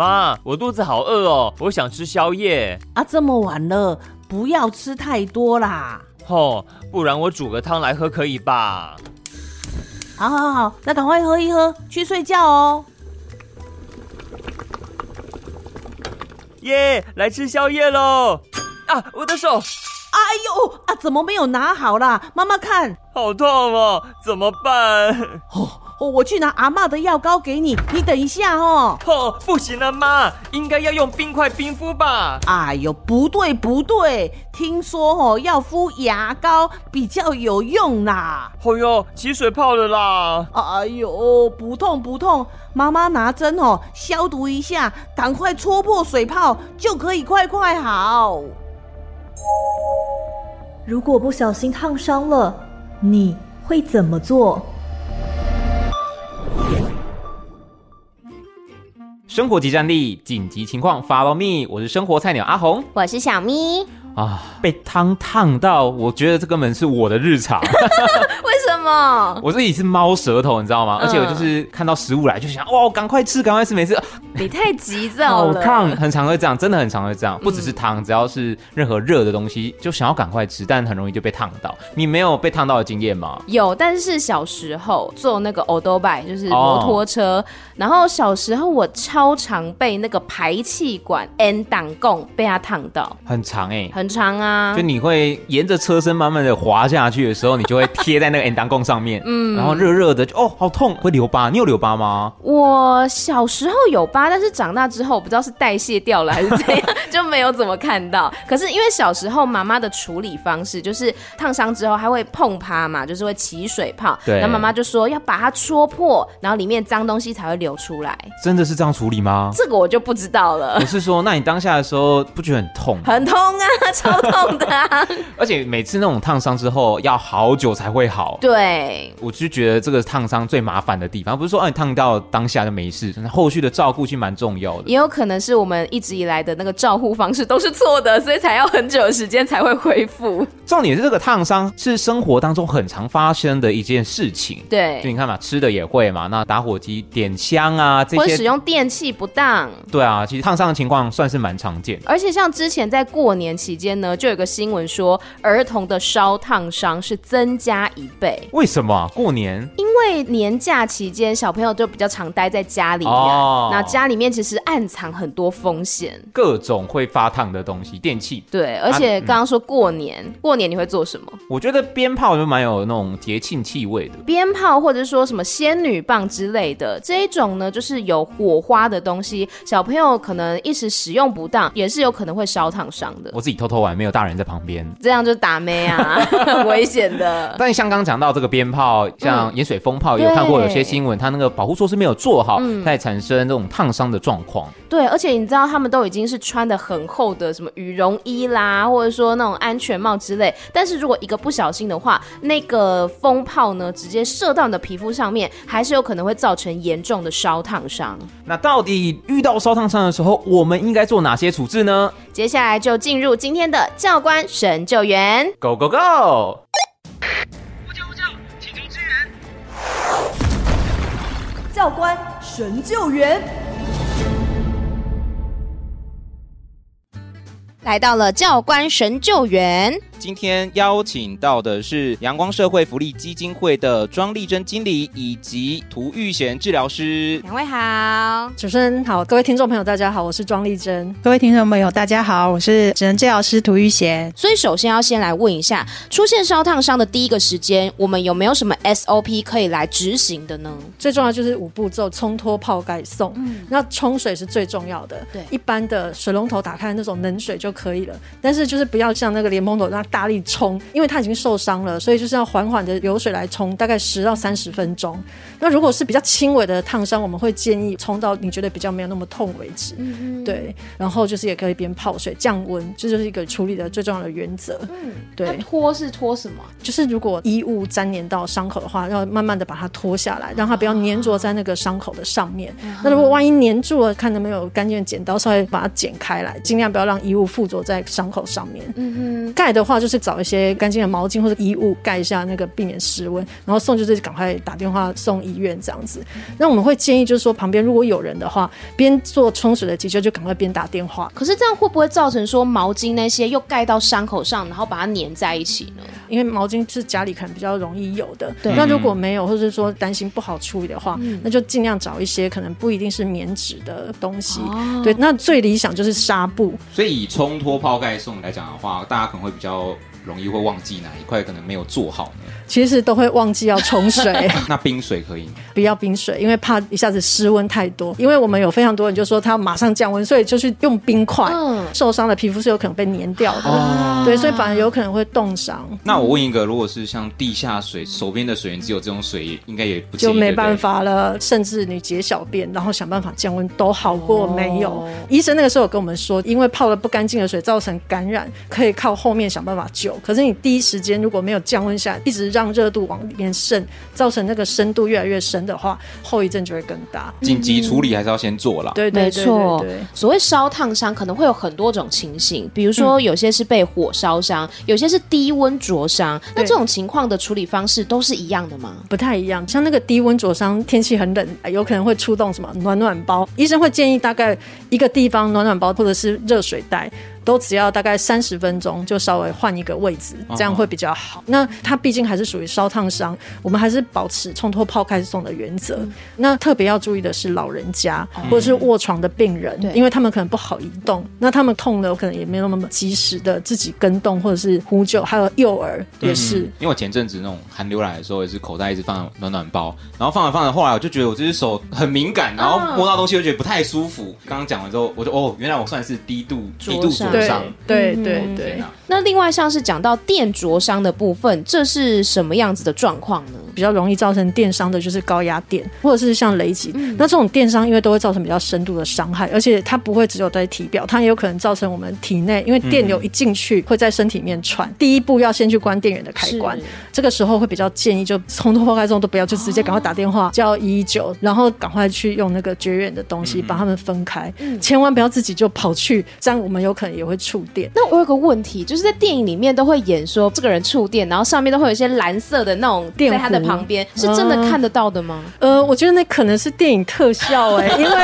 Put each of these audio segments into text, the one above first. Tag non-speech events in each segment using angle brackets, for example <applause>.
妈，我肚子好饿哦，我想吃宵夜。啊，这么晚了，不要吃太多啦。哦，不然我煮个汤来喝可以吧？好，好，好，那赶快喝一喝，去睡觉哦。耶，来吃宵夜喽！啊，我的手！哎呦，啊，怎么没有拿好啦？妈妈看，好痛哦，怎么办？哦。我去拿阿妈的药膏给你，你等一下哦。哦，不行了，妈，应该要用冰块冰敷吧？哎呦，不对不对，听说哦要敷牙膏比较有用啦。哦呦，起水泡了啦！哎呦，不痛不痛，妈妈拿针哦消毒一下，赶快戳破水泡就可以快快好。如果不小心烫伤了，你会怎么做？生活即战力，紧急情况 Follow me，我是生活菜鸟阿红，我是小咪。啊，被汤烫到，我觉得这根本是我的日常。<laughs> 为什么？<laughs> 我自己是猫舌头，你知道吗？嗯、而且我就是看到食物来就想，哇，赶快吃，赶快吃，每次。你太急躁了。好烫，很常会这样，真的很常会这样。不只是汤，只要是任何热的东西，就想要赶快吃，但很容易就被烫到。你没有被烫到的经验吗？有，但是小时候坐那个欧兜拜，就是摩托车，哦、然后小时候我超常被那个排气管 N 挡供被它烫到，很长哎、欸。很长啊，就你会沿着车身慢慢的滑下去的时候，你就会贴在那个 N 挡供上面，嗯，然后热热的，就哦，好痛，会留疤。你有留疤吗？我小时候有疤，但是长大之后不知道是代谢掉了还是怎样，就没有怎么看到。可是因为小时候妈妈的处理方式就是烫伤之后还会碰趴嘛，就是会起水泡，对，然后妈妈就说要把它戳破，然后里面脏东西才会流出来。真的是这样处理吗？这个我就不知道了。我是说，那你当下的时候不觉得很痛？很痛啊，超痛。的、啊，<laughs> 而且每次那种烫伤之后要好久才会好。对，我就觉得这个烫伤最麻烦的地方，不是说啊你烫到当下就没事，后续的照顾其实蛮重要的。也有可能是我们一直以来的那个照护方式都是错的，所以才要很久的时间才会恢复。重点是这个烫伤是生活当中很常发生的一件事情。对，就你看嘛，吃的也会嘛，那打火机点香啊这些，或者使用电器不当。对啊，其实烫伤的情况算是蛮常见。而且像之前在过年期间呢，就有个新闻说，儿童的烧烫伤是增加一倍。为什么？过年？因为年假期间小朋友就比较常待在家里面，哦，那家里面其实暗藏很多风险，各种会发烫的东西，电器。对，而且刚刚说过年，啊嗯，过年你会做什么？我觉得鞭炮就蛮有那种节庆气味的，鞭炮或者说什么仙女棒之类的这一种呢，就是有火花的东西，小朋友可能一时使用不当，也是有可能会烧烫伤的。我自己偷偷玩，没有大人在旁边，这样就打咩啊，很 <laughs> 危险的。但像刚讲到这个鞭炮，像盐水风炮，有看过有些新闻，它那个保护措施没有做好，嗯、它也产生这种烫伤的状况。对，而且你知道他们都已经是穿的很厚的什么羽绒衣啦，或者说那种安全帽之类，但是如果一个不小心的话，那个风炮呢直接射到你的皮肤上面，还是有可能会造成严重的烧烫伤。那到底遇到烧烫伤的时候，我们应该做哪些处置呢？接下来就进入今天的教官神救援，Go Go Go！呼叫呼叫，请求支援！教官神救援，来到了教官神救援。今天邀请到的是阳光社会福利基金会的庄丽珍经理以及涂玉贤治疗师。两位好，主持人好，各位听众朋友大家好，我是庄丽珍。各位听众朋友大家好，我是职能治疗师涂玉贤。所以首先要先来问一下，出现烧烫伤的第一个时间，我们有没有什么 SOP 可以来执行的呢？最重要就是五步骤：冲脱、泡盖、送。嗯，那冲水是最重要的。对，一般的水龙头打开那种冷水就可以了，但是就是不要像那个莲蓬头那。大力冲，因为它已经受伤了，所以就是要缓缓的流水来冲，大概十到三十分钟。那如果是比较轻微的烫伤，我们会建议冲到你觉得比较没有那么痛为止。嗯嗯。对，然后就是也可以边泡水降温，这就是一个处理的最重要的原则。嗯，对。脱是脱什么？就是如果衣物粘黏到伤口的话，要慢慢的把它脱下来，让它不要粘着在那个伤口的上面。嗯、那如果万一粘住了，看能不能有干净的剪刀稍微把它剪开来，尽量不要让衣物附着在伤口上面。嗯哼。盖的话就是找一些干净的毛巾或者衣物盖一下，那个避免失温。然后送就是赶快打电话送医院这样子。那我们会建议就是说，旁边如果有人的话，边做冲水的急救就赶快边打电话。可是这样会不会造成说毛巾那些又盖到伤口上，然后把它粘在一起呢？因为毛巾是家里可能比较容易有的。对。那如果没有，或者是说担心不好处理的话，嗯、那就尽量找一些可能不一定是棉质的东西。哦、对。那最理想就是纱布。所以以冲脱泡盖送来讲的话，大家可能会比较容易会忘记哪一块可能没有做好呢？其实都会忘记要冲水，<laughs> 那冰水可以吗？不要冰水，因为怕一下子失温太多。因为我们有非常多人就说他要马上降温，所以就是用冰块。嗯，受伤的皮肤是有可能被粘掉的，哦、对，所以反而有可能会冻伤。那我问一个，如果是像地下水，手边的水源只有这种水，应该也不就没办法了。甚至你解小便，然后想办法降温，都好过没有。哦、医生那个时候有跟我们说，因为泡了不干净的水造成感染，可以靠后面想办法救。可是你第一时间如果没有降温下来，一直让让热度往里面渗，造成那个深度越来越深的话，后遗症就会更大。紧急处理还是要先做了。对，对，对，对，对，对，对。所谓烧烫伤，可能会有很多种情形，比如说有些是被火烧伤，嗯、有些是低温灼伤。那这种情况的处理方式都是一样的吗？不太一样。像那个低温灼伤，天气很冷，有可能会出动什么暖暖包。医生会建议大概一个地方暖暖包或者是热水袋。都只要大概三十分钟，就稍微换一个位置，这样会比较好。哦、那它毕竟还是属于烧烫伤，我们还是保持冲脱泡盖送的原则。嗯、那特别要注意的是老人家、嗯、或者是卧床的病人，因为他们可能不好移动，那他们痛了可能也没有那么及时的自己跟动或者是呼救，还有幼儿也是。因为我前阵子那种寒流来的时候，也是口袋一直放暖暖包，然后放着放着，后来我就觉得我这只手很敏感，然后摸到东西就觉得不太舒服。刚刚讲完之后，我就哦，原来我算是低度低度灼伤。对对对，那另外像是讲到电灼伤的部分，这是什么样子的状况呢？比较容易造成电伤的就是高压电，或者是像雷击。嗯、那这种电伤因为都会造成比较深度的伤害，而且它不会只有在体表，它也有可能造成我们体内，因为电流一进去会在身体里面传。嗯、第一步要先去关电源的开关，这个时候会比较建议就冲脱泡盖中都不要，就直接赶快打电话叫一一九，然后赶快去用那个绝缘的东西把它们分开，嗯、千万不要自己就跑去，这样我们有可能也会触电。那我有个问题，就是在电影里面都会演说这个人触电，然后上面都会有一些蓝色的那种电在他的旁边，是真的看得到的吗？呃，我觉得那可能是电影特效哎、欸，因为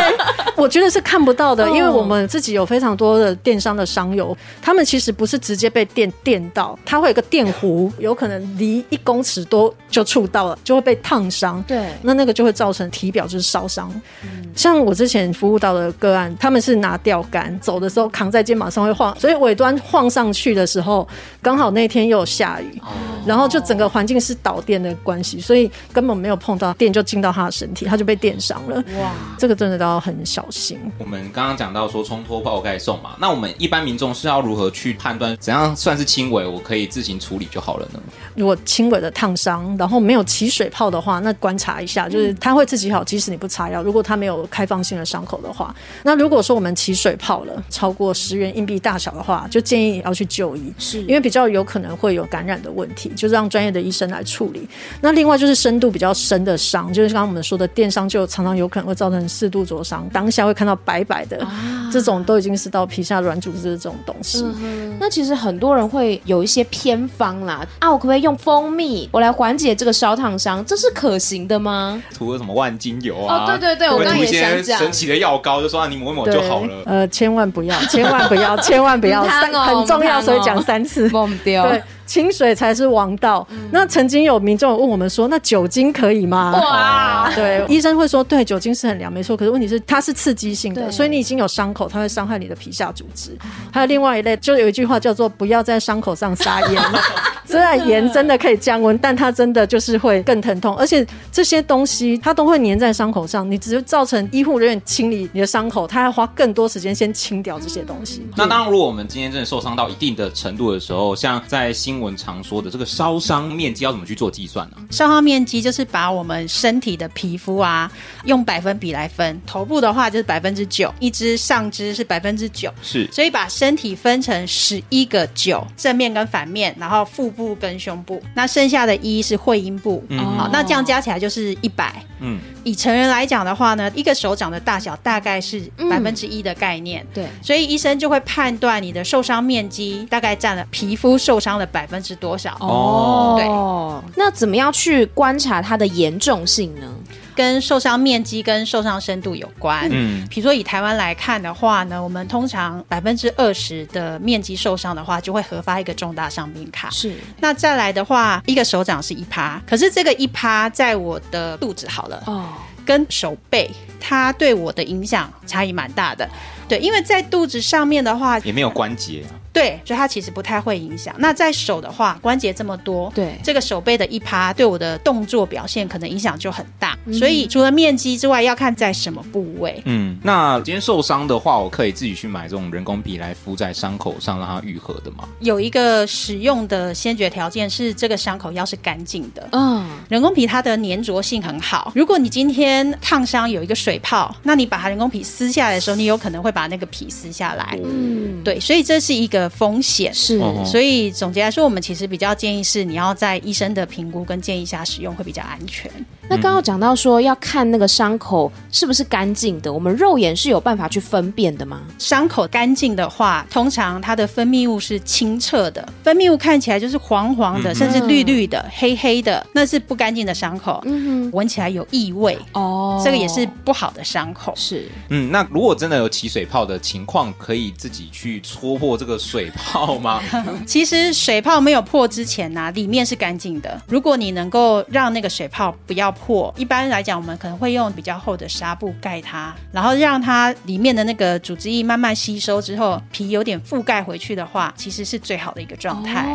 我觉得是看不到的，<laughs> 因为我们自己有非常多的电商的商友，他们其实不是直接被电电到，它会有个电弧，有可能离一公尺多就触到了，就会被烫伤。对，那那个就会造成体表就是烧伤。嗯、像我之前服务到的个案，他们是拿钓竿走的时候扛在肩膀上会晃，所以尾端晃上去的时候，刚好那天又有下雨，哦、然后就整个环境是导电的关系，所以根本没有碰到电就进到他的身体，他就被电伤了。哇，这个真的都要很小心。我们刚刚讲到说冲脱爆盖送嘛，那我们一般民众是要如何去判断怎样算是轻微，我可以自行处理就好了呢？如果轻微的烫伤，然后没有起水泡的话，那观察一下，就是他会自己好，即使你不擦药。如果他没有开放性的伤口的话，那如果说我们起水泡了，超过十元硬币大小的话，就建议要去就医，是因为比较有可能会有感染的问题，就是让专业的医生来处理。那另外就是深度比较深的伤，就是刚刚我们说的电伤，就常常有可能会造成四度灼伤，当下会看到白白的，啊、这种都已经是到皮下软组织的这种东西。嗯、那其实很多人会有一些偏方啦，啊，我可不可以用蜂蜜我来缓解这个烧烫伤？这是可行的吗？涂个什么万金油啊？哦，对对对，我刚刚也想讲神奇的药膏，就说啊，你抹一抹就好了。呃，千万不要，千万不要，千万不要，<laughs> 很重要，所以讲三次。对。清水才是王道。嗯、那曾经有民众问我们说：“那酒精可以吗？”哇，对，医生会说：“对，酒精是很凉，没错。可是问题是它是刺激性的，所以你已经有伤口，它会伤害你的皮下组织。还有另外一类，就有一句话叫做‘不要在伤口上撒盐’，这虽然盐真的可以降温，但它真的就是会更疼痛，而且这些东西它都会粘在伤口上，你只是造成医护人员清理你的伤口，他要花更多时间先清掉这些东西。那当然，如果我们今天真的受伤到一定的程度的时候，像在新闻常说的这个烧伤面积要怎么去做计算呢？烧伤面积就是把我们身体的皮肤啊，用百分比来分，头部的话就是百分之九，一只上肢是百分之九，是，所以把身体分成十一个九，正面跟反面，然后腹部跟胸部，那剩下的一是会阴部，嗯好，那这样加起来就是一百。嗯，以成人来讲的话呢，一个手掌的大小大概是百分之一的概念，对，所以医生就会判断你的受伤面积大概占了皮肤受伤的百分之多少。哦，对，那怎么样去观察它的严重性呢？跟受伤面积跟受伤深度有关。嗯，比如说以台湾来看的话呢，我们通常百分之二十的面积受伤的话，就会核发一个重大伤病卡。是，那再来的话，一个手掌是一趴，可是这个一趴在我的肚子好了，哦，跟手背，它对我的影响差异蛮大的。对，因为在肚子上面的话，也没有关节啊。对，所以它其实不太会影响。那在手的话，关节这么多，对这个手背的一趴，对我的动作表现可能影响就很大。嗯所以除了面积之外，要看在什么部位。嗯，那今天受伤的话，我可以自己去买这种人工皮来敷在伤口上，让它愈合的吗？有一个使用的先决条件是，这个伤口要是干净的。嗯，人工皮它的粘着性很好。如果你今天烫伤有一个水泡，那你把它人工皮撕下来的时候，你有可能会把那个皮撕下来。嗯，对，所以这是一个风险。是，哦所以总结来说，我们其实比较建议是，你要在医生的评估跟建议下使用会比较安全。那刚刚讲到说要看那个伤口是不是干净的，我们肉眼是有办法去分辨的吗？伤口干净的话，通常它的分泌物是清澈的，分泌物看起来就是黄黄的，嗯甚至绿绿的、黑黑的，那是不干净的伤口。嗯闻起来有异味，哦，这个也是不好的伤口。是，嗯，那如果真的有起水泡的情况，可以自己去戳破这个水泡吗？<laughs> <laughs> 其实水泡没有破之前呢、啊，里面是干净的。如果你能够让那个水泡不要破，一般来讲，我们可能会用比较厚的纱布盖它，然后让它里面的那个组织液慢慢吸收之后，皮有点覆盖回去的话，其实是最好的一个状态。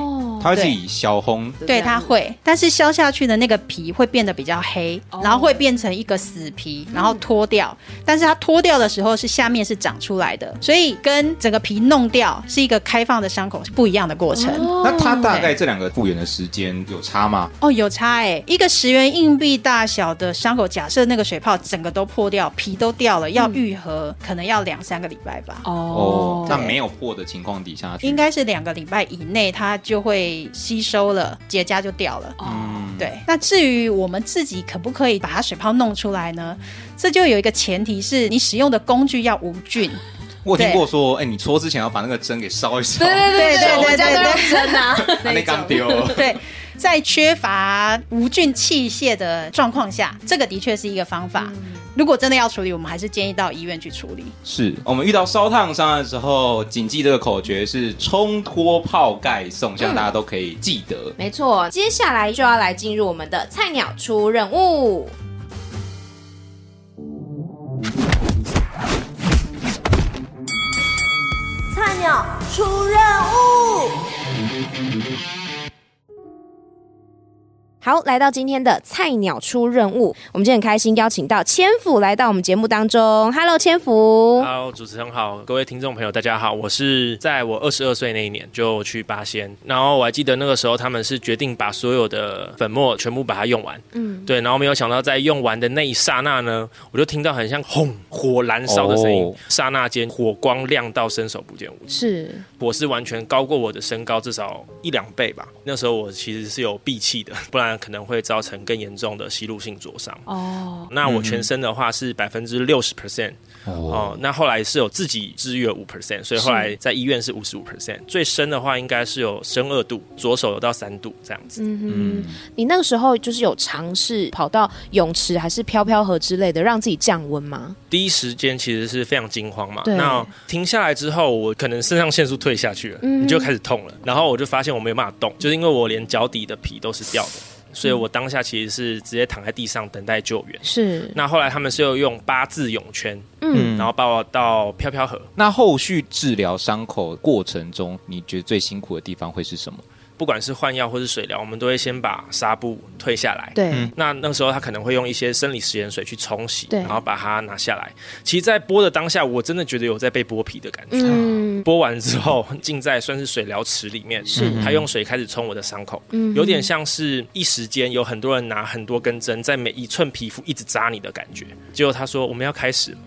它会自己消烘。对，它会，但是削下去的那个皮会变得比较黑，然后会变成一个死皮，然后脱掉。但是它脱掉的时候是下面是长出来的，所以跟整个皮弄掉是一个开放的伤口是不一样的过程。那它大概这两个复原的时间有差吗？哦，有差哎，一个十元硬币大小的伤口，假设那个水泡整个都破掉，皮都掉了，要愈合、可能要两三个礼拜吧。哦，那没有破的情况底下，应该是两个礼拜以内，它就会吸收了，结痂就掉了。嗯，对，那至于我们自己可不可以把它水泡弄出来呢？这就有一个前提是你使用的工具要无菌。<laughs> 我听过说，哎，你搓之前要把那个针给烧一烧，对对对对对那刚丢。对，<laughs> <laughs> 在缺乏无菌器械的状况下，这个的确是一个方法。如果真的要处理，我们还是建议到医院去处理。是我们遇到烧烫伤的时候，谨记这个口诀是冲脱泡盖送，希望大家都可以记得。没错，接下来就要来进入我们的菜鸟出任务。菜鸟出任务。好，来到今天的菜鸟出任务，我们今天很开心邀请到千福来到我们节目当中。Hello，千福。Hello，主持人好，各位听众朋友，大家好。我是在我二十二岁那一年就去八仙，然后我还记得那个时候他们是决定把所有的粉末全部把它用完。嗯，对，然后没有想到在用完的那一刹那呢，我就听到很像轰火燃烧的声音，哦刹那间火光亮到伸手不见五指，是，火是完全高过我的身高至少一两倍吧。那时候我其实是有闭气的，不然可能会造成更严重的吸入性灼伤。哦，那我全身的话是百分之六十 percent。哦，那后来是有自己治愈了五 percent，所以后来在医院是五十五 percent。最深的话应该是有深二度，左手有到三度这样子。嗯嗯，你那个时候就是有尝试跑到泳池还是飘飘河之类的，让自己降温吗？第一时间其实是非常惊慌嘛。对那停下来之后，我可能肾上腺素退下去了，嗯你就开始痛了。然后我就发现我没有办法动，就是因为我连脚底的皮都是掉的。所以我当下其实是直接躺在地上等待救援。是，那后来他们是有用八字泳圈，嗯，然后把我到飘飘河。那后续治疗伤口过程中，你觉得最辛苦的地方会是什么？不管是换药或是水疗，我们都会先把纱布退下来。对，那那个时候他可能会用一些生理食盐水去冲洗，然后把它拿下来。其实，在剥的当下，我真的觉得有在被剥皮的感觉。嗯，剥完之后，浸在算是水疗池里面，是他用水开始冲我的伤口，嗯有点像是一时间有很多人拿很多根针在每一寸皮肤一直扎你的感觉。结果他说我们要开始了。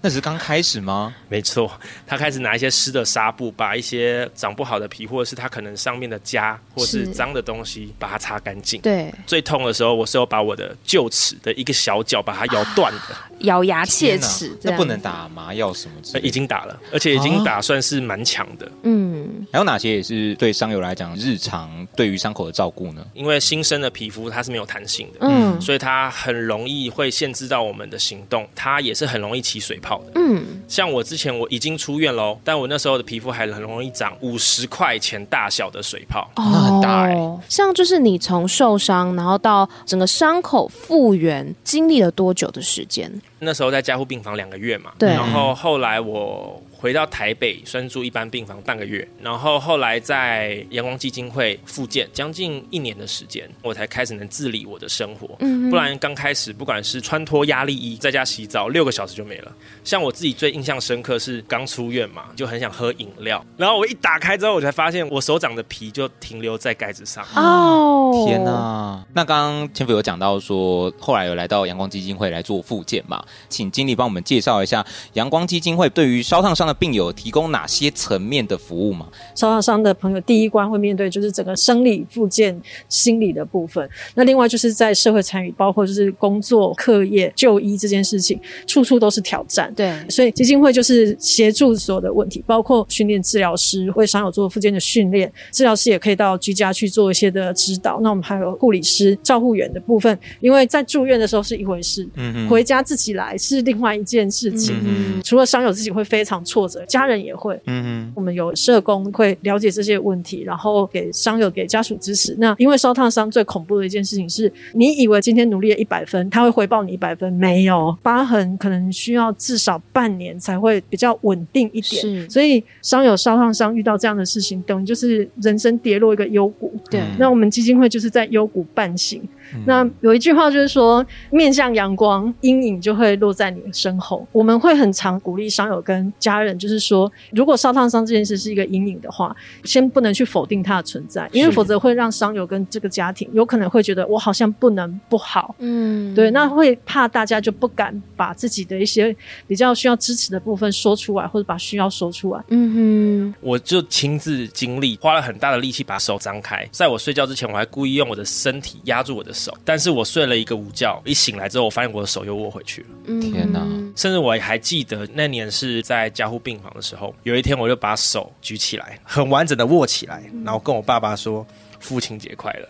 那只是刚开始吗？没错，他开始拿一些湿的纱布，把一些长不好的皮，或者是他可能上面的痂或是是脏的东西，把它擦干净。对，最痛的时候，我是有把我的臼齿的一个小角把它咬断的，咬牙切齿，那不能。打麻药什么之类的呃已经打了，而且已经打算是蛮强的。嗯，还有哪些也是对伤友来讲日常对于伤口的照顾呢？因为新生的皮肤它是没有弹性的，嗯所以它很容易会限制到我们的行动，它也是很容易起水泡的。嗯，像我之前我已经出院喽，但我那时候的皮肤还很容易长五十块钱大小的水泡。那很大欸哦像就是你从受伤，然后到整个伤口复原，经历了多久的时间？那时候在加护病房两个月嘛，对然后后来我回到台北，算是住一般病房半个月，然后后来在阳光基金会复健将近一年的时间，我才开始能自理我的生活。嗯不然刚开始不管是穿脱压力衣，在家洗澡六个小时就没了。像我自己最印象深刻是刚出院嘛，就很想喝饮料，然后我一打开之后，我才发现我手掌的皮就停留在盖子上。哦，天哪！那刚刚千福有讲到说，后来有来到阳光基金会来做复健嘛？请经理帮我们介绍一下阳光基金会对于烧烫伤的病友提供哪些层面的服务吗？烧烫伤的朋友第一关会面对就是整个生理、附件、心理的部分。那另外就是在社会参与，包括就是工作、课业、就医这件事情，处处都是挑战。对，所以基金会就是协助所有的问题，包括训练治疗师，为伤友做附件的训练，治疗师也可以到居家去做一些的指导。那我们还有护理师、照护员的部分，因为在住院的时候是一回事，嗯回家自己来是另外一件事情。嗯除了伤友自己会非常挫折，家人也会。嗯我们有社工会了解这些问题，然后给伤友、给家属支持。那因为烧烫伤最恐怖的一件事情是，你以为今天努力了一百分，他会回报你一百分，没有，疤痕可能需要至少半年才会比较稳定一点。是所以伤友烧烫伤遇到这样的事情，等于就是人生跌落一个幽谷。对那我们基金会就是在幽谷半醒。嗯那有一句话就是说，面向阳光，阴影就会落在你的身后。我们会很常鼓励伤友跟家人，就是说，如果烧烫伤这件事是一个阴影的话，先不能去否定它的存在，因为否则会让伤友跟这个家庭有可能会觉得我好像不能不好。嗯，对，那会怕大家就不敢把自己的一些比较需要支持的部分说出来，或者把需要说出来。嗯哼我就亲自经历，花了很大的力气把手张开。在我睡觉之前，我还故意用我的身体压住我的手，但是我睡了一个午觉，一醒来之后，我发现我的手又握回去了。哼，天哪。甚至我还记得那年是在加护病房的时候，有一天我就把手举起来，很完整的握起来，然后跟我爸爸说：“父亲节快乐。”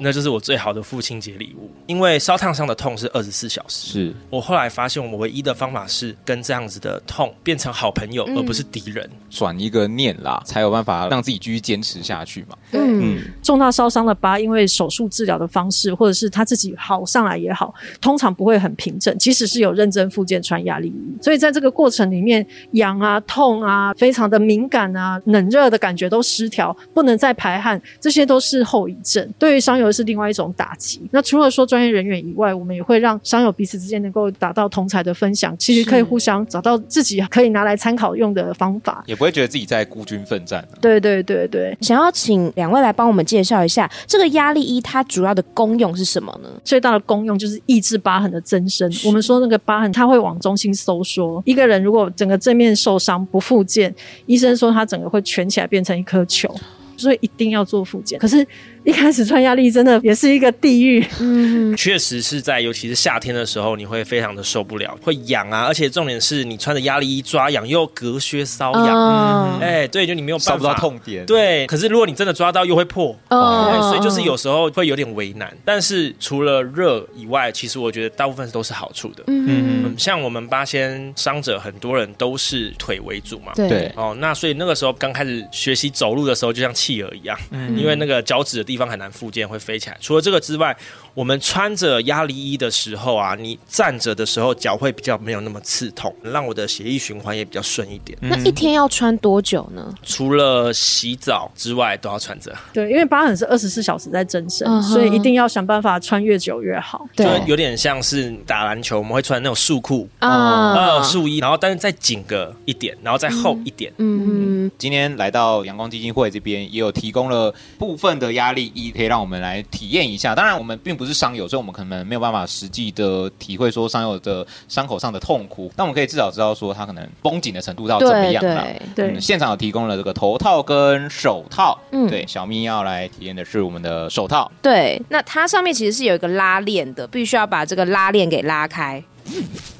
那就是我最好的父亲节礼物。因为烧烫伤的痛是二十四小时，是我后来发现，我唯一的方法是跟这样子的痛变成好朋友，而不是敌人。转一个念啦，才有办法让自己继续坚持下去嘛。嗯重大烧伤的疤，因为手术治疗的方式，或者是他自己好上来也好，通常不会很平整。即使是有认真复健穿压力衣，所以在这个过程里面，痒啊、痛啊、非常的敏感啊、冷热的感觉都失调，不能再排汗，这些都是后遗症。对于伤友是另外一种打击。那除了说专业人员以外，我们也会让伤友彼此之间能够达到同才的分享，其实可以互相找到自己可以拿来参考用的方法。也不会觉得自己在孤军奋战、啊。对对对对。想要请两位来帮我们介绍一下这个压力衣，它主要的功用是什么呢？最大的功用就是抑制疤痕的增生。我们说那个疤痕，它会往中心收缩。一个人如果整个正面受伤不复健，医生说他整个会蜷起来变成一颗球，所以一定要做复检。可是。一开始穿压力真的也是一个地狱，嗯，确实是在尤其是夏天的时候，你会非常的受不了，会痒啊，而且重点是你穿着压力衣抓痒又隔靴搔痒，哦哎、对，就你没有办法。找不到痛点，对。可是如果你真的抓到又会破，哦。哎所以就是有时候会有点为难。但是除了热以外，其实我觉得大部分都是好处的。嗯。嗯，像我们八仙伤者，很多人都是腿为主嘛，对对。哦，那所以那个时候刚开始学习走路的时候，就像企鹅一样，嗯。因为那个脚趾的地方很难复健，会飞起来。除了这个之外，我们穿着压力衣的时候啊，你站着的时候脚会比较没有那么刺痛，让我的血液循环也比较顺一点。那一天要穿多久呢？除了洗澡之外都要穿着。对，因为疤痕是二十四小时在增生，所以一定要想办法穿越久越好。就对有点像是打篮球，我们会穿那种束裤啊呃，束衣，然后但是再紧个一点，然后再厚一点。嗯今天来到阳光基金会这边，也有提供了部分的压力衣，可以让我们来体验一下。当然，我们并不是伤友，所以我们可能没有办法实际的体会说伤友的伤口上的痛苦。但我们可以至少知道说，他可能绷紧的程度到怎么样了。对对嗯现场有提供了这个头套跟手套。嗯对，小咪要来体验的是我们的手套。对，那它上面其实是有一个拉链的，必须要把这个拉链给拉开。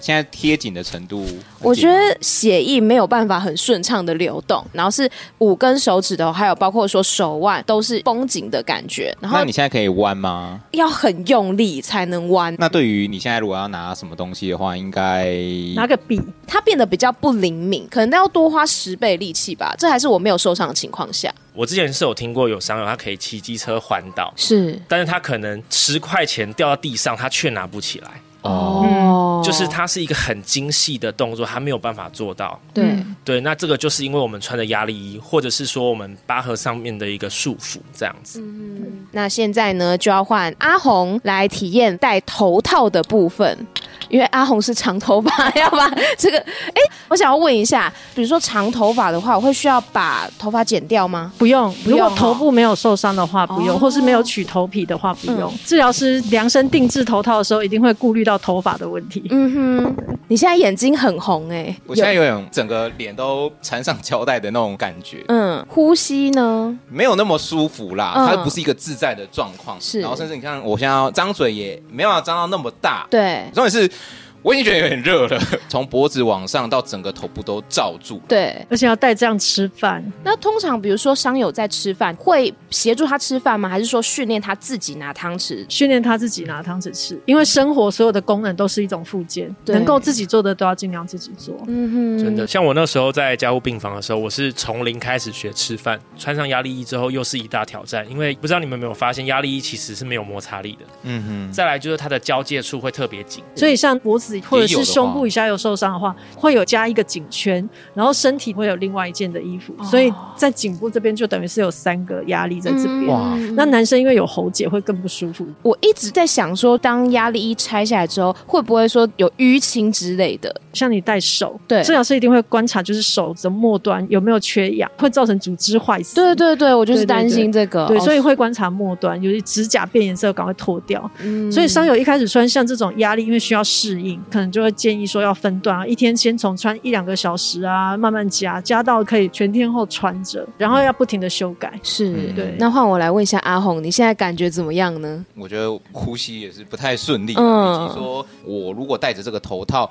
现在贴紧的程度，我觉得血液没有办法很顺畅的流动，然后是五根手指头，还有包括说手腕都是绷紧的感觉，然后那你现在可以弯吗？要很用力才能弯。那对于你现在如果要拿什么东西的话，应该拿个笔，它变得比较不灵敏，可能都要多花十倍力气吧。这还是我没有受伤的情况下。我之前是有听过有商友他可以骑机车环岛，是但是他可能十块钱掉到地上，他却拿不起来。哦，就是它是一个很精细的动作，他没有办法做到。对对，那这个就是因为我们穿的压力衣，或者是说我们疤痕上面的一个束缚，这样子。那现在呢，就要换阿红来体验戴头套的部分，因为阿红是长头发，要把这个。哎，我想要问一下，比如说长头发的话，我会需要把头发剪掉吗？不用。不用如果头部没有受伤的话，不用；哦或是没有取头皮的话，不用嗯。治疗师量身定制头套的时候，一定会顾虑到头发的问题。嗯哼，你现在眼睛很红哎、我现在有点整个脸都缠上胶带的那种感觉，嗯，呼吸呢？没有那么舒服啦，嗯它不是一个自在的状况。是然后甚至你看我现在张嘴也没有办法张到那么大，对重点是我已经觉得有点热了，<laughs> 从脖子往上到整个头部都罩住。对。而且要带这样吃饭，那通常比如说伤友在吃饭，会协助他吃饭吗？还是说训练他自己拿汤匙？训练他自己拿汤匙吃。因为生活所有的功能都是一种附件，对能够自己做的都要尽量自己做。嗯哼，真的，像我那时候在家护病房的时候，我是从零开始学吃饭，穿上压力衣之后又是一大挑战，因为不知道你们有没有发现，压力衣其实是没有摩擦力的。嗯哼，再来就是它的交界处会特别紧，所以像脖子或者是胸部以下有受伤的话，会有加一个颈圈，然后身体会有另外一件的衣服，所以在颈部这边就等于是有三个压力在这边。哇那男生因为有喉结会更不舒服。我一直在想说，当压力衣拆下来之后，会不会说有淤青之类的？像你戴手，对治疗师一定会观察，就是手的末端有没有缺氧，会造成组织坏死。对对对，我就是担心这个。对，哦所以会观察末端，有些指甲变颜色，赶快脱掉。嗯所以伤友一开始穿像这种压力，因为需要适应，可能就会建议说要分段啊，一天先从穿一两个小时啊，慢慢加，加到可以全天候穿着，然后要不停的修改。是嗯对那换我来问一下阿红，你现在感觉怎么样呢？我觉得呼吸也是不太顺利，嗯以及说我如果戴着这个头套。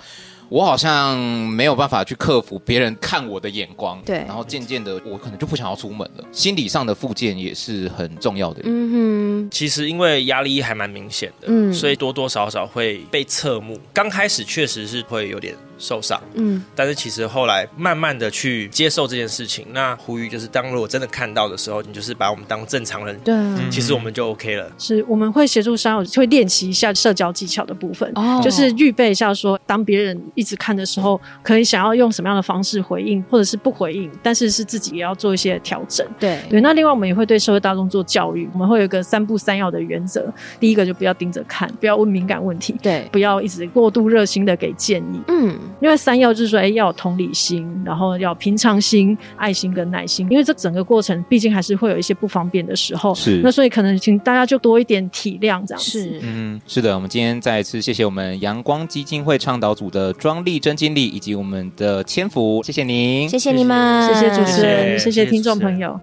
我好像没有办法去克服别人看我的眼光，对然后渐渐的，我可能就不想要出门了。心理上的复健也是很重要的。嗯哼其实因为压力还蛮明显的，嗯所以多多少少会被侧目。刚开始确实是会有点受伤，嗯但是其实后来慢慢的去接受这件事情。那呼吁就是，当如果真的看到的时候，你就是把我们当正常人，对啊其实我们就 OK 了。是我们会协助伤友会练习一下社交技巧的部分，哦就是预备一下说，当别人一直看的时候，可以想要用什么样的方式回应，或者是不回应，但是是自己也要做一些调整。对对，那另外我们也会对社会大众做教育，我们会有一个三不三要的原则。第一个就不要盯着看，不要问敏感问题，对，不要一直过度热心的给建议。嗯因为三要就是说，哎，要有同理心，然后要平常心、爱心跟耐心。因为这整个过程，毕竟还是会有一些不方便的时候。是那所以可能请大家就多一点体谅，这样子。是嗯，是的，我们今天再一次谢谢我们阳光基金会倡导组的庄丽珍经理以及我们的千福，谢谢您，谢谢你们，谢谢主持人，谢谢谢谢听众朋友。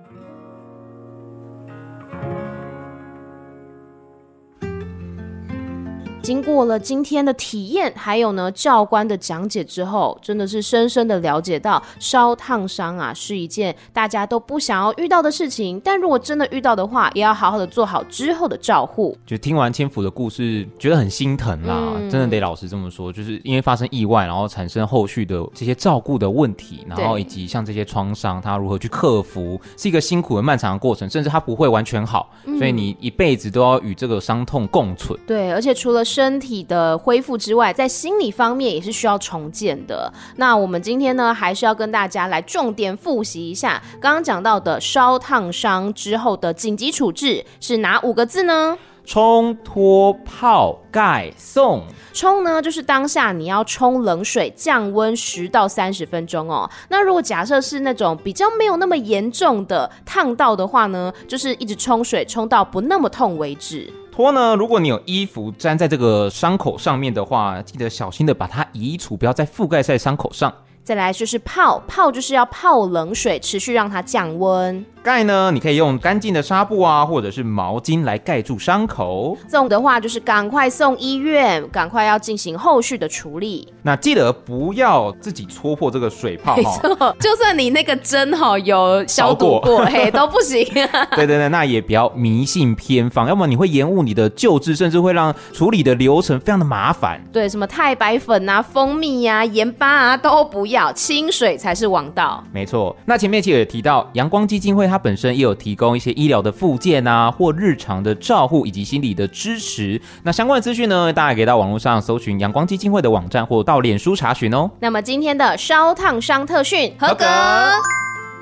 经过了今天的体验，还有呢教官的讲解之后，真的是深深的了解到烧烫伤啊是一件大家都不想要遇到的事情。但如果真的遇到的话，也要好好的做好之后的照护。就听完千福的故事，觉得很心疼啦，嗯、真的得老实这么说，就是因为发生意外，然后产生后续的这些照顾的问题，然后以及像这些创伤，他如何去克服，是一个辛苦的漫长的过程，甚至他不会完全好，嗯、所以你一辈子都要与这个伤痛共存。对，而且除了身体的恢复之外，在心理方面也是需要重建的。那我们今天呢，还是要跟大家来重点复习一下刚刚讲到的烧烫伤之后的紧急处置是哪五个字呢？冲脱泡盖送。冲呢，就是当下你要冲冷水降温十到三十分钟哦。那如果假设是那种比较没有那么严重的烫到的话呢，就是一直冲水冲到不那么痛为止。脱呢，如果你有衣服粘在这个伤口上面的话，记得小心的把它移除，不要再覆盖在伤口上。再来就是泡，泡就是要泡冷水，持续让它降温。盖呢，你可以用干净的纱布啊，或者是毛巾来盖住伤口。送的话就是赶快送医院，赶快要进行后续的处理。那记得不要自己戳破这个水泡哈，就算你那个针哈有消毒过，<laughs> 过嘿都不行。<laughs> 对对对，那也不要迷信偏方，要么你会延误你的救治，甚至会让处理的流程非常的麻烦。对，什么太白粉啊、蜂蜜呀、啊、盐巴啊都不要，清水才是王道。没错，那前面其实也提到阳光基金会。它本身也有提供一些医疗的附件啊，或日常的照护以及心理的支持。那相关的资讯呢，大家可以到网络上搜寻阳光基金会的网站，或到脸书查询哦。那么今天的烧烫伤特训合格，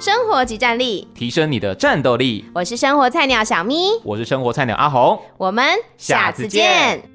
生活即战力，提升你的战斗力。我是生活菜鸟小咪，我是生活菜鸟阿红，我们下次见。